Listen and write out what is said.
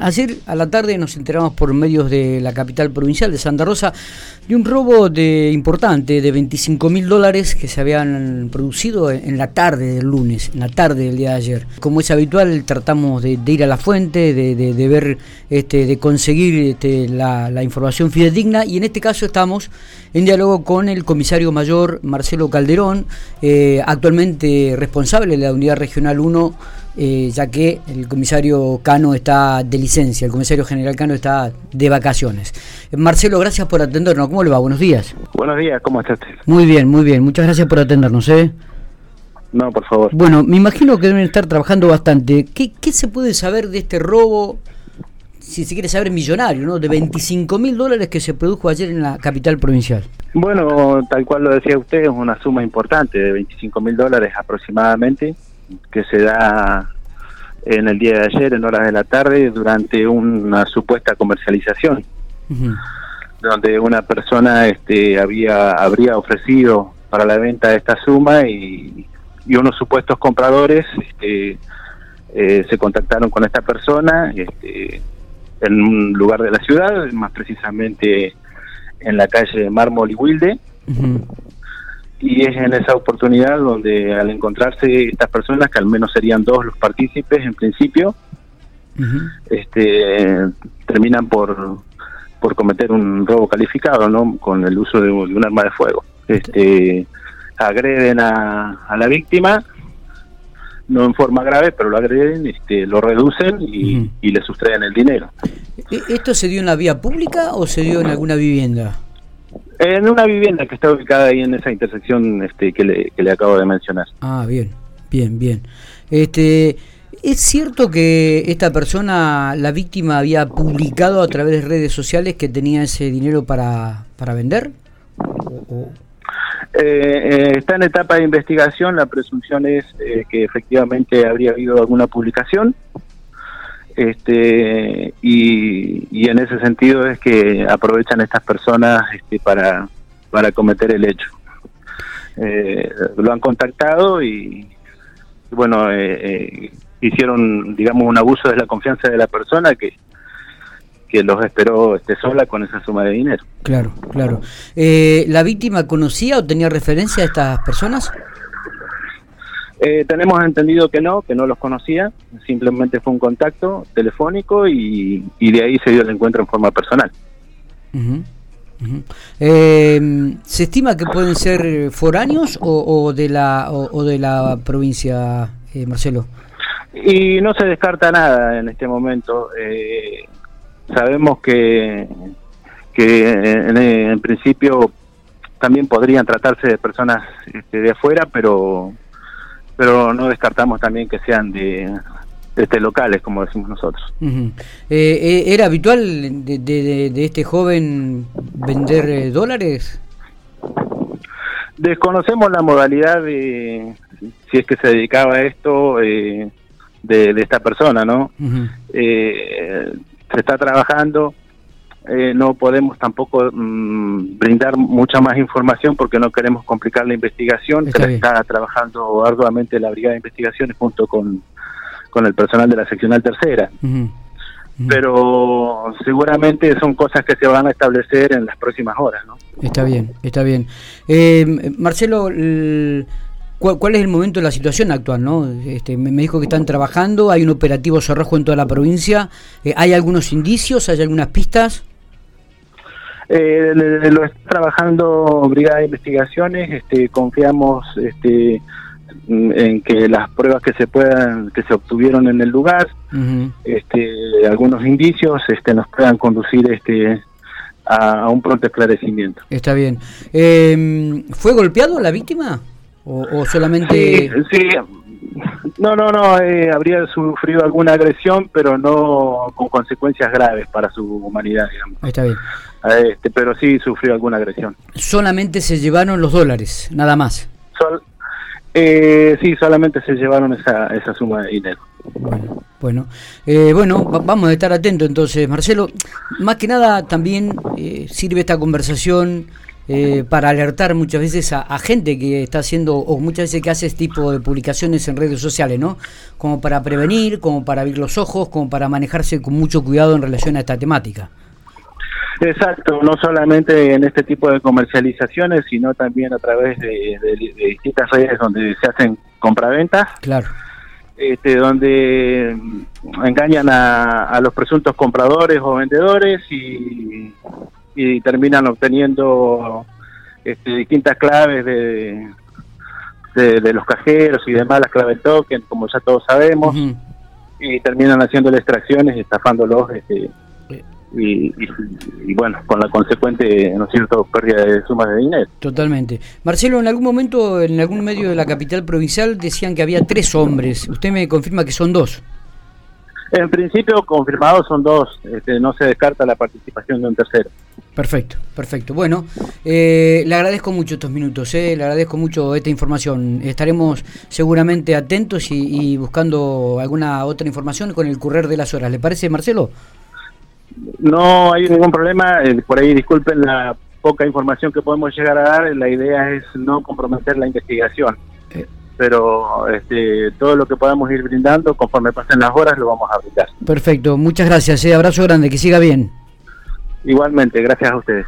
Ayer a la tarde nos enteramos por medios de la capital provincial de Santa Rosa de un robo de importante de 25 mil dólares que se habían producido en la tarde del lunes, en la tarde del día de ayer. Como es habitual, tratamos de, ir a la fuente, de, ver, este, de conseguir este, la, información fidedigna y en este caso estamos en diálogo con el comisario mayor Marcelo Calderón, eh, actualmente responsable de la Unidad Regional 1 eh, ya que el comisario Cano está de licencia, el comisario general Cano está de vacaciones. Marcelo, gracias por atendernos. ¿Cómo le va? Buenos días. Buenos días, ¿cómo estás? Muy bien, muy bien. Muchas gracias por atendernos. ¿eh? No, por favor. Bueno, me imagino que deben estar trabajando bastante. ¿Qué, qué se puede saber de este robo? si se quiere saber, millonario, ¿no? De 25 mil dólares que se produjo ayer en la capital provincial. Bueno, tal cual lo decía usted, es una suma importante, de 25 mil dólares aproximadamente que se da en el día de ayer, en horas de la tarde, durante una supuesta comercialización, donde una persona este, había habría ofrecido para la venta esta suma y, unos supuestos compradores este, eh, se contactaron con esta persona este, en un lugar de la ciudad, más precisamente en la calle Mármol y Wilde y es en esa oportunidad donde al encontrarse estas personas, que al menos serían dos los partícipes en principio, este, terminan por, por cometer un robo calificado, ¿no? Con el uso de, un arma de fuego. Este, agreden a, a, la víctima, no en forma grave, pero lo agreden, este, lo reducen y, y le sustraen el dinero. ¿E-, ¿Esto se dio en la vía pública o se dio en alguna vivienda? En una vivienda que está ubicada ahí en esa intersección este, que, le, que le acabo de mencionar. Ah, bien, bien, bien. Este, ¿Es cierto que esta persona, la víctima, había publicado a través de redes sociales que tenía ese dinero para, para vender? Eh, eh, está en etapa de investigación, la presunción es eh, que efectivamente habría habido alguna publicación este y, en ese sentido es que aprovechan estas personas este, para para cometer el hecho eh, lo han contactado y, bueno eh, eh, hicieron digamos un abuso de la confianza de la persona que que los esperó este, sola con esa suma de dinero. Claro, claro. ¿La víctima conocía o tenía referencia a estas personas? Eh, tenemos entendido que no, que no los conocía, simplemente fue un contacto telefónico y, de ahí se dio el encuentro en forma personal. Eh, ¿Se estima que pueden ser foráneos o, de la o, de la provincia, eh, Marcelo? Y no se descarta nada en este momento. sabemos que que en, principio también podrían tratarse de personas este, de afuera, pero no descartamos también que sean de, este locales, como decimos nosotros. Eh, eh, ¿Era habitual de, de, este joven vender eh, dólares? Desconocemos la modalidad de si es que se dedicaba a esto de, esta persona, ¿no? se está trabajando eh, no podemos tampoco mm, brindar mucha más información porque no queremos complicar la investigación. Está trabajando arduamente la Brigada de Investigaciones junto con, con el personal de la seccional tercera. Pero seguramente son cosas que se van a establecer en las próximas horas. ¿no? Está bien, está bien. Eh, Marcelo, ¿Cuál, es el momento de la situación actual? ¿no? Este, me, dijo que están trabajando, hay un operativo cerrojo en toda la provincia. Eh, ¿Hay algunos indicios, hay algunas pistas? Eh, lo está trabajando Brigada de Investigaciones, este, confiamos este, en que las pruebas que se puedan, que se obtuvieron en el lugar, este, algunos indicios este, nos puedan conducir este, a, un pronto esclarecimiento. Está bien. Eh, ¿Fue golpeado la víctima? ¿O, solamente.? Sí, no, no, no, eh, habría sufrido alguna agresión, pero no con consecuencias graves para su humanidad, digamos. Está bien. Este, pero sí sufrió alguna agresión. Solamente se llevaron los dólares, nada más. eh, sí, solamente se llevaron esa, esa suma de dinero. Bueno, bueno, eh, bueno vamos a estar atentos entonces, Marcelo. Más que nada también eh, sirve esta conversación eh, para alertar muchas veces a, gente que está haciendo, o muchas veces que hace este tipo de publicaciones en redes sociales, ¿no? Como para prevenir, como para abrir los ojos, como para manejarse con mucho cuidado en relación a esta temática. Exacto, no solamente en este tipo de comercializaciones, sino también a través de, distintas redes donde se hacen compraventas. Claro. Este, donde engañan a, los presuntos compradores o vendedores y, terminan obteniendo este, distintas claves de, de, los cajeros y demás, las claves token, como ya todos sabemos, y terminan haciendo extracciones y estafándolos. Este, y, bueno, con la consecuente, ¿no es cierto?, pérdida de sumas de dinero. Totalmente. Marcelo, en algún momento, en algún medio de la capital provincial, decían que había tres hombres. ¿Usted me confirma que son dos? En principio, confirmados son dos. Este, no se descarta la participación de un tercero. Perfecto, perfecto. Bueno, eh, le agradezco mucho estos minutos, eh, le agradezco mucho esta información. Estaremos seguramente atentos y, y buscando alguna otra información con el correr de las horas. ¿Le parece, Marcelo? No hay ningún problema, eh, por ahí disculpen la poca información que podemos llegar a dar, la idea es no comprometer la investigación. Pero este, todo lo que podamos ir brindando conforme pasen las horas lo vamos a brindar. Perfecto, muchas gracias, eh. abrazo grande, que siga bien. Igualmente, gracias a ustedes.